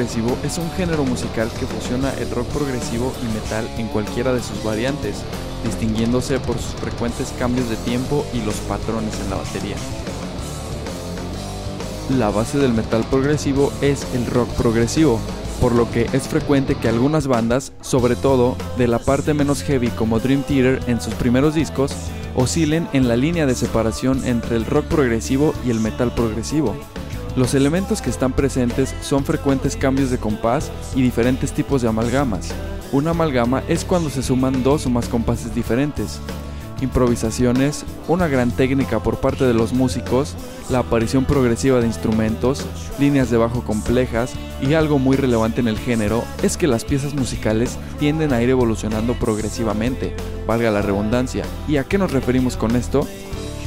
progresivo es un género musical que fusiona el rock progresivo y metal en cualquiera de sus variantes, distinguiéndose por sus frecuentes cambios de tiempo y los patrones en la batería. La base del metal progresivo es el rock progresivo, por lo que es frecuente que algunas bandas, sobre todo de la parte menos heavy como Dream Theater en sus primeros discos, oscilen en la línea de separación entre el rock progresivo y el metal progresivo. Los elementos que están presentes son frecuentes cambios de compás y diferentes tipos de amalgamas. Una amalgama es cuando se suman dos o más compases diferentes. Improvisaciones, una gran técnica por parte de los músicos, la aparición progresiva de instrumentos, líneas de bajo complejas y algo muy relevante en el género es que las piezas musicales tienden a ir evolucionando progresivamente, valga la redundancia. ¿Y a qué nos referimos con esto?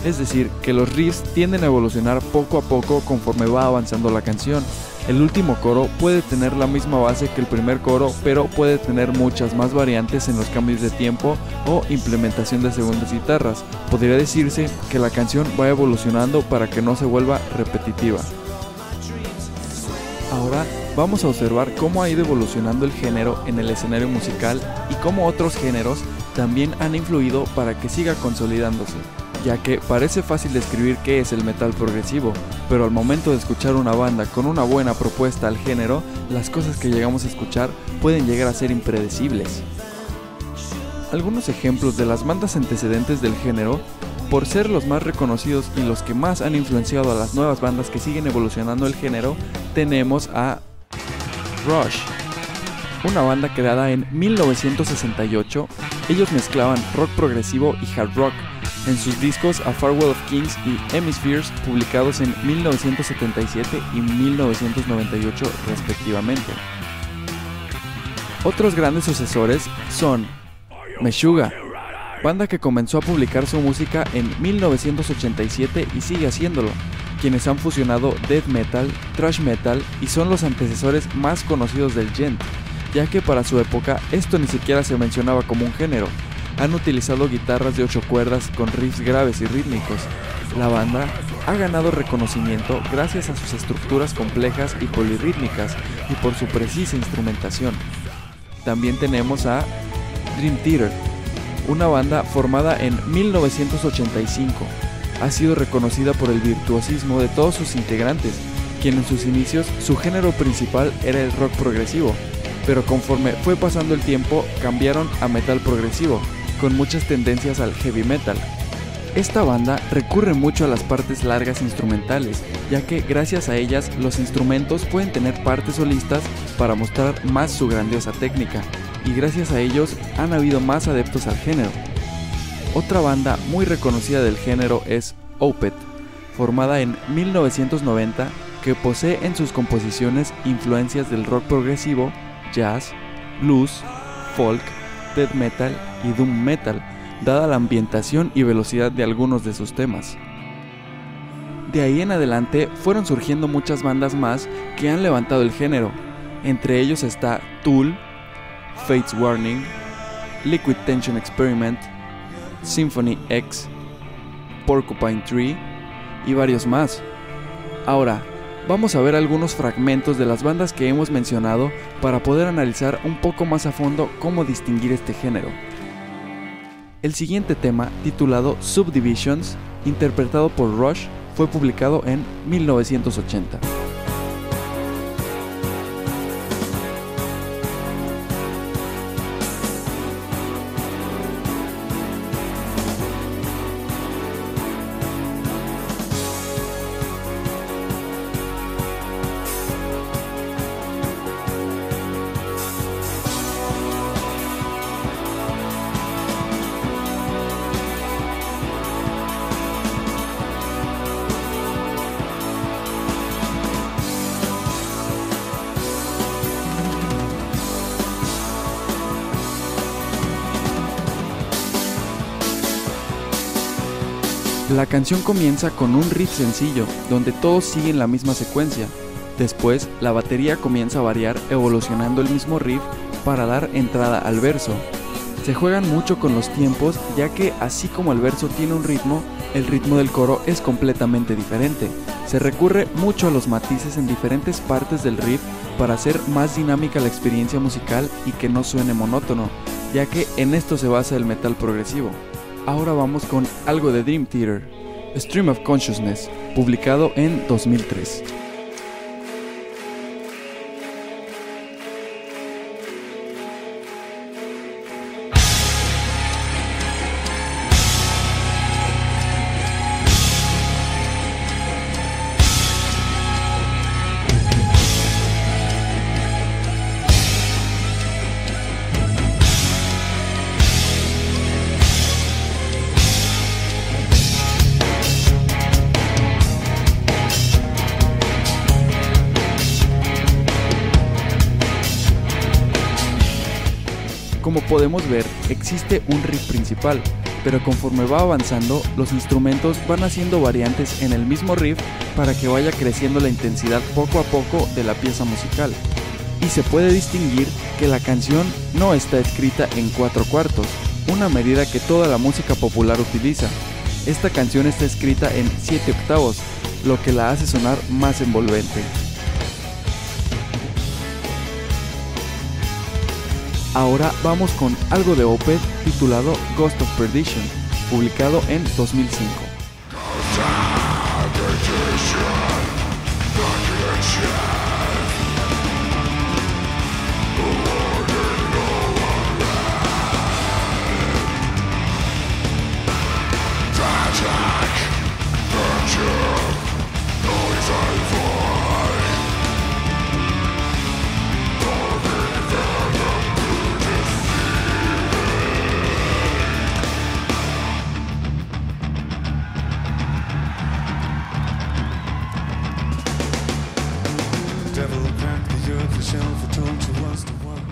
Es decir, que los riffs tienden a evolucionar poco a poco conforme va avanzando la canción. El último coro puede tener la misma base que el primer coro, pero puede tener muchas más variantes en los cambios de tiempo o implementación de segundas guitarras. Podría decirse que la canción va evolucionando para que no se vuelva repetitiva. Ahora vamos a observar cómo ha ido evolucionando el género en el escenario musical y cómo otros géneros también han influido para que siga consolidándose ya que parece fácil describir qué es el metal progresivo, pero al momento de escuchar una banda con una buena propuesta al género, las cosas que llegamos a escuchar pueden llegar a ser impredecibles. Algunos ejemplos de las bandas antecedentes del género, por ser los más reconocidos y los que más han influenciado a las nuevas bandas que siguen evolucionando el género, tenemos a Rush, una banda creada en 1968. Ellos mezclaban rock progresivo y hard rock, en sus discos A Farewell of Kings y Hemispheres, publicados en 1977 y 1998 respectivamente. Otros grandes sucesores son Meshuga, banda que comenzó a publicar su música en 1987 y sigue haciéndolo, quienes han fusionado death metal, thrash metal y son los antecesores más conocidos del gent, ya que para su época esto ni siquiera se mencionaba como un género, han utilizado guitarras de 8 cuerdas con riffs graves y rítmicos. La banda ha ganado reconocimiento gracias a sus estructuras complejas y polirrítmicas y por su precisa instrumentación. También tenemos a Dream Theater, una banda formada en 1985. Ha sido reconocida por el virtuosismo de todos sus integrantes, quien en sus inicios su género principal era el rock progresivo, pero conforme fue pasando el tiempo cambiaron a metal progresivo, con muchas tendencias al heavy metal. Esta banda recurre mucho a las partes largas instrumentales, ya que gracias a ellas los instrumentos pueden tener partes solistas para mostrar más su grandiosa técnica, y gracias a ellos han habido más adeptos al género. Otra banda muy reconocida del género es Opeth, formada en 1990 que posee en sus composiciones influencias del rock progresivo, jazz, blues, folk, death metal y doom metal, dada la ambientación y velocidad de algunos de sus temas. De ahí en adelante fueron surgiendo muchas bandas más que han levantado el género, entre ellos está Tool, Fates Warning, Liquid Tension Experiment, Symphony X, Porcupine Tree y varios más. Ahora, vamos a ver algunos fragmentos de las bandas que hemos mencionado para poder analizar un poco más a fondo cómo distinguir este género. El siguiente tema, titulado Subdivisions, interpretado por Rush, fue publicado en 1980. La canción comienza con un riff sencillo, donde todos siguen la misma secuencia. Después, la batería comienza a variar evolucionando el mismo riff para dar entrada al verso. Se juegan mucho con los tiempos ya que así como el verso tiene un ritmo, el ritmo del coro es completamente diferente. Se recurre mucho a los matices en diferentes partes del riff para hacer más dinámica la experiencia musical y que no suene monótono, ya que en esto se basa el metal progresivo. Ahora vamos con algo de Dream Theater, Stream of Consciousness, publicado en 2003. Como podemos ver, existe un riff principal, pero conforme va avanzando, los instrumentos van haciendo variantes en el mismo riff para que vaya creciendo la intensidad poco a poco de la pieza musical. Y se puede distinguir que la canción no está escrita en cuatro cuartos, una medida que toda la música popular utiliza. Esta canción está escrita en 7 octavos, lo que la hace sonar más envolvente. Ahora vamos con algo de Opeth titulado Ghost of Perdition, publicado en 2005.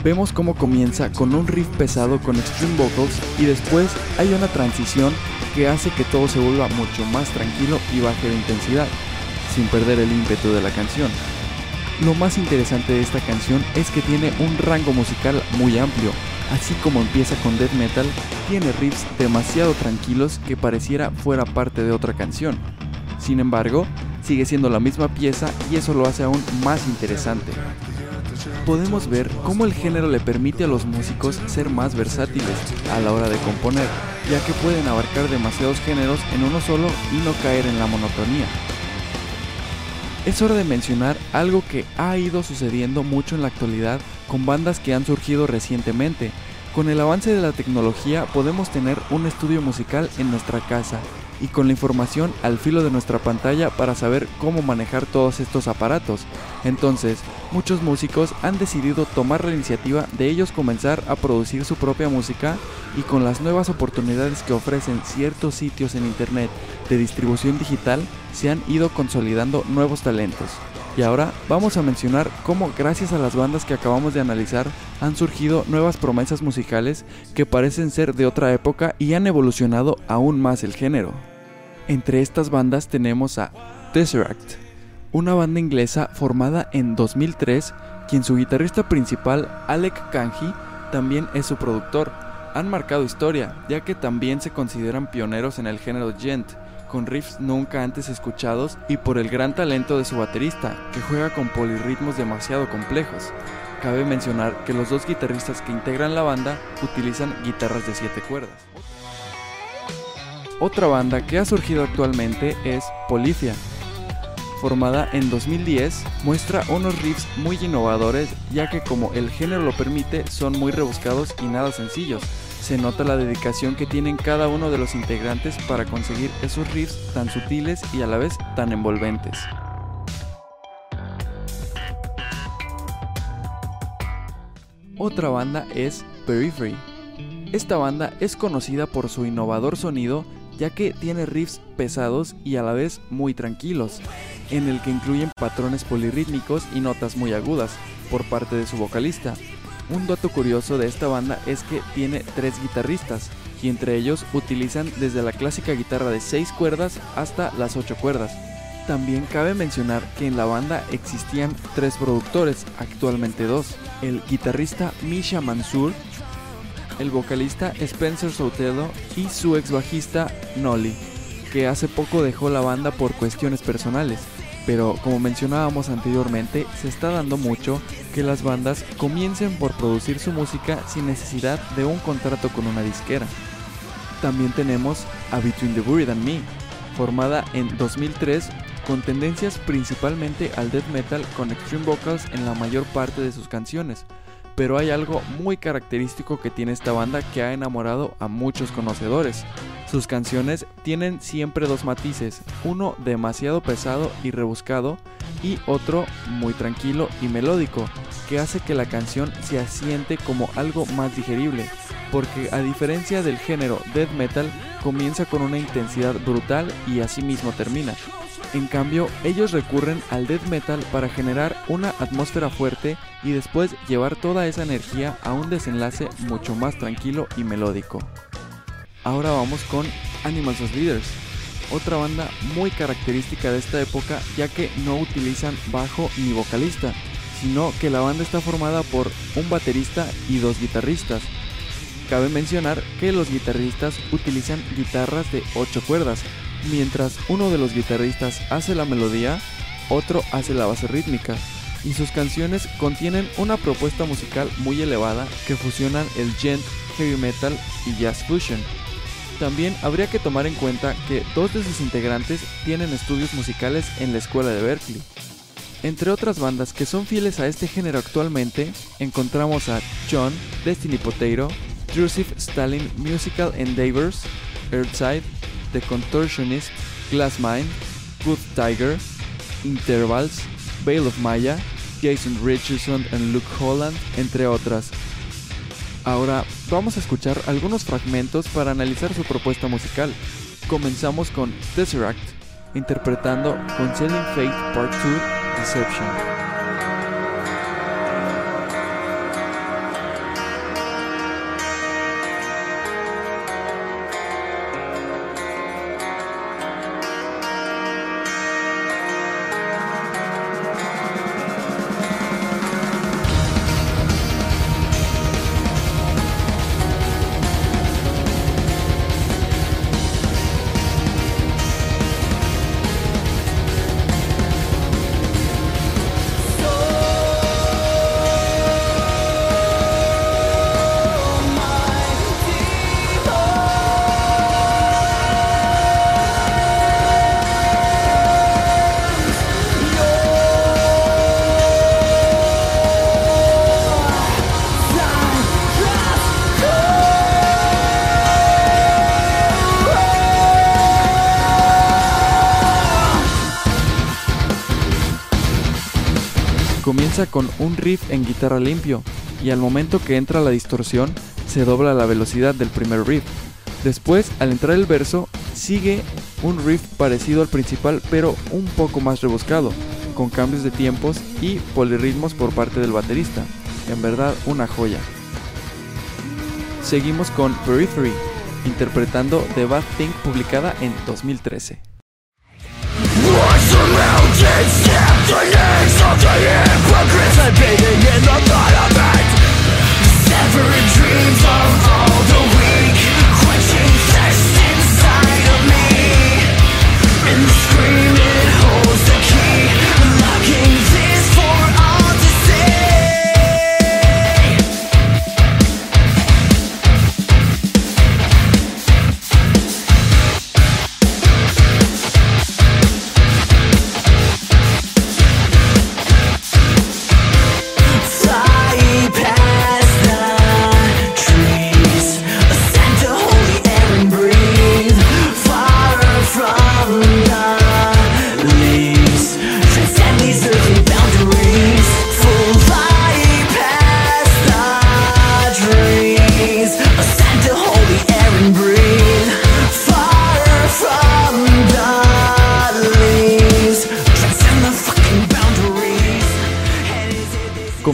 Vemos cómo comienza con un riff pesado con extreme vocals y después hay una transición que hace que todo se vuelva mucho más tranquilo y baje de intensidad, sin perder el ímpetu de la canción. Lo más interesante de esta canción es que tiene un rango musical muy amplio, así como empieza con death metal, tiene riffs demasiado tranquilos que pareciera fuera parte de otra canción. Sin embargo, sigue siendo la misma pieza y eso lo hace aún más interesante. Podemos ver cómo el género le permite a los músicos ser más versátiles a la hora de componer, ya que pueden abarcar demasiados géneros en uno solo y no caer en la monotonía. Es hora de mencionar algo que ha ido sucediendo mucho en la actualidad con bandas que han surgido recientemente. Con el avance de la tecnología podemos tener un estudio musical en nuestra casa y con la información al filo de nuestra pantalla para saber cómo manejar todos estos aparatos. Entonces, muchos músicos han decidido tomar la iniciativa de ellos comenzar a producir su propia música y con las nuevas oportunidades que ofrecen ciertos sitios en internet de distribución digital se han ido consolidando nuevos talentos. Y ahora vamos a mencionar cómo gracias a las bandas que acabamos de analizar han surgido nuevas promesas musicales que parecen ser de otra época y han evolucionado aún más el género. Entre estas bandas tenemos a Tesseract, una banda inglesa formada en 2003, quien su guitarrista principal, Alec Kanji, también es su productor. Han marcado historia, ya que también se consideran pioneros en el género gent, con riffs nunca antes escuchados y por el gran talento de su baterista, que juega con polirritmos demasiado complejos. Cabe mencionar que los dos guitarristas que integran la banda utilizan guitarras de 7 cuerdas. Otra banda que ha surgido actualmente es Polifia. Formada en 2010, muestra unos riffs muy innovadores ya que como el género lo permite son muy rebuscados y nada sencillos. Se nota la dedicación que tienen cada uno de los integrantes para conseguir esos riffs tan sutiles y a la vez tan envolventes. Otra banda es Periphery. Esta banda es conocida por su innovador sonido ya que tiene riffs pesados y a la vez muy tranquilos, en el que incluyen patrones polirrítmicos y notas muy agudas por parte de su vocalista. Un dato curioso de esta banda es que tiene tres guitarristas, y entre ellos utilizan desde la clásica guitarra de 6 cuerdas hasta las 8 cuerdas. También cabe mencionar que en la banda existían tres productores, actualmente dos, el guitarrista Misha Mansur, el vocalista Spencer Sotelo y su ex bajista Nolly, que hace poco dejó la banda por cuestiones personales. Pero como mencionábamos anteriormente, se está dando mucho que las bandas comiencen por producir su música sin necesidad de un contrato con una disquera. También tenemos a Between the Buried and Me, formada en 2003 con tendencias principalmente al death metal con extreme vocals en la mayor parte de sus canciones. Pero hay algo muy característico que tiene esta banda que ha enamorado a muchos conocedores. Sus canciones tienen siempre dos matices, uno demasiado pesado y rebuscado y otro muy tranquilo y melódico, que hace que la canción se asiente como algo más digerible, porque a diferencia del género death metal, comienza con una intensidad brutal y así mismo termina. En cambio, ellos recurren al death metal para generar una atmósfera fuerte y después llevar toda esa energía a un desenlace mucho más tranquilo y melódico. Ahora vamos con Animals as Leaders, otra banda muy característica de esta época ya que no utilizan bajo ni vocalista, sino que la banda está formada por un baterista y dos guitarristas. Cabe mencionar que los guitarristas utilizan guitarras de 8 cuerdas, Mientras uno de los guitarristas hace la melodía, otro hace la base rítmica, y sus canciones contienen una propuesta musical muy elevada que fusionan el gent, heavy metal y jazz fusion. También habría que tomar en cuenta que dos de sus integrantes tienen estudios musicales en la escuela de Berkeley. Entre otras bandas que son fieles a este género actualmente, encontramos a John, Destiny Potato, Drusif Stalin Musical Endeavors, Earthside, The Contortionist, Glassmine, Good Tiger, Intervals, Veil of Maya, Jason Richardson and Luke Holland, entre otras. Ahora vamos a escuchar algunos fragmentos para analizar su propuesta musical. Comenzamos con Tesseract, interpretando Concealing Fate Part 2 Deception. Con un riff en guitarra limpio y al momento que entra la distorsión se dobla la velocidad del primer riff. Después, al entrar el verso, sigue un riff parecido al principal pero un poco más rebuscado, con cambios de tiempos y polirritmos por parte del baterista. En verdad, una joya. Seguimos con Periphery, interpretando The Bad Thing publicada en 2013. Step the names of the hypocrites And bathing in the parliament Severing dreams of all the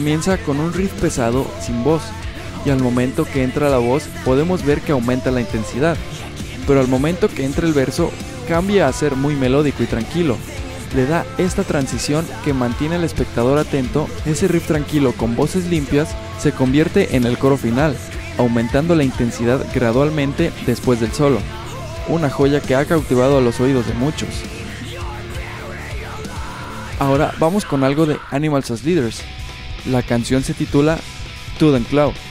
Comienza con un riff pesado sin voz, y al momento que entra la voz podemos ver que aumenta la intensidad, pero al momento que entra el verso cambia a ser muy melódico y tranquilo. Le da esta transición que mantiene al espectador atento, ese riff tranquilo con voces limpias se convierte en el coro final, aumentando la intensidad gradualmente después del solo, una joya que ha cautivado a los oídos de muchos. Ahora vamos con algo de Animals as Leaders. La canción se titula To the Cloud.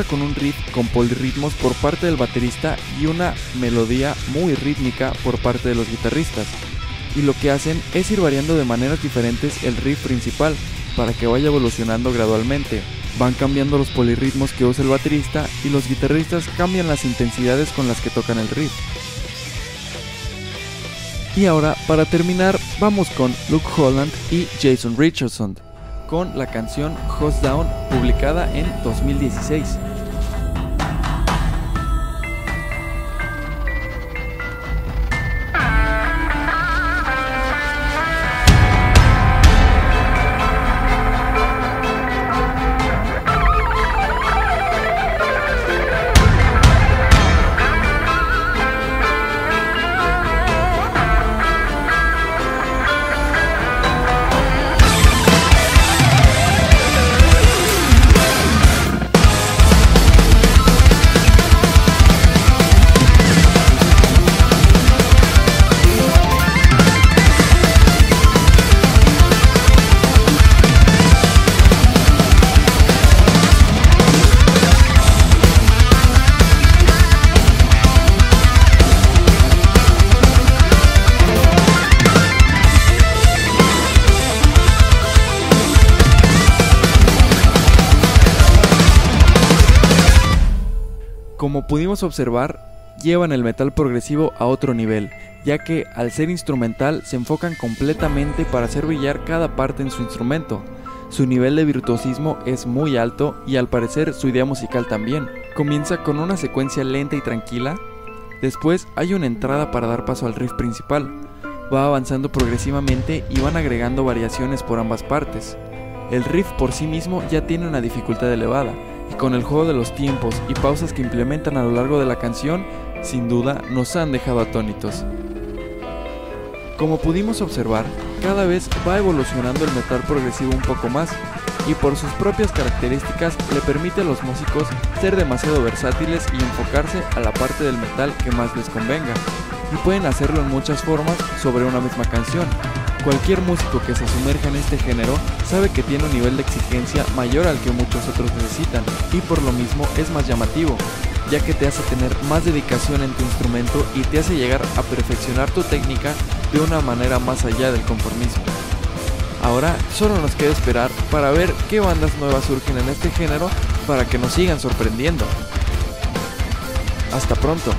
Comienza con un riff con polirritmos por parte del baterista y una melodía muy rítmica por parte de los guitarristas. Y lo que hacen es ir variando de maneras diferentes el riff principal para que vaya evolucionando gradualmente. Van cambiando los polirritmos que usa el baterista y los guitarristas cambian las intensidades con las que tocan el riff. Y ahora, para terminar, vamos con Luke Holland y Jason Richardson con la canción Host Down publicada en 2016. Pudimos observar, llevan el metal progresivo a otro nivel, ya que al ser instrumental se enfocan completamente para hacer brillar cada parte en su instrumento. Su nivel de virtuosismo es muy alto y al parecer su idea musical también. Comienza con una secuencia lenta y tranquila, después hay una entrada para dar paso al riff principal. Va avanzando progresivamente y van agregando variaciones por ambas partes. El riff por sí mismo ya tiene una dificultad elevada, y con el juego de los tiempos y pausas que implementan a lo largo de la canción, sin duda nos han dejado atónitos. Como pudimos observar, cada vez va evolucionando el metal progresivo un poco más, y por sus propias características le permite a los músicos ser demasiado versátiles y enfocarse a la parte del metal que más les convenga, y pueden hacerlo en muchas formas sobre una misma canción, Cualquier músico que se sumerja en este género sabe que tiene un nivel de exigencia mayor al que muchos otros necesitan y por lo mismo es más llamativo, ya que te hace tener más dedicación en tu instrumento y te hace llegar a perfeccionar tu técnica de una manera más allá del conformismo. Ahora solo nos queda esperar para ver qué bandas nuevas surgen en este género para que nos sigan sorprendiendo. Hasta pronto.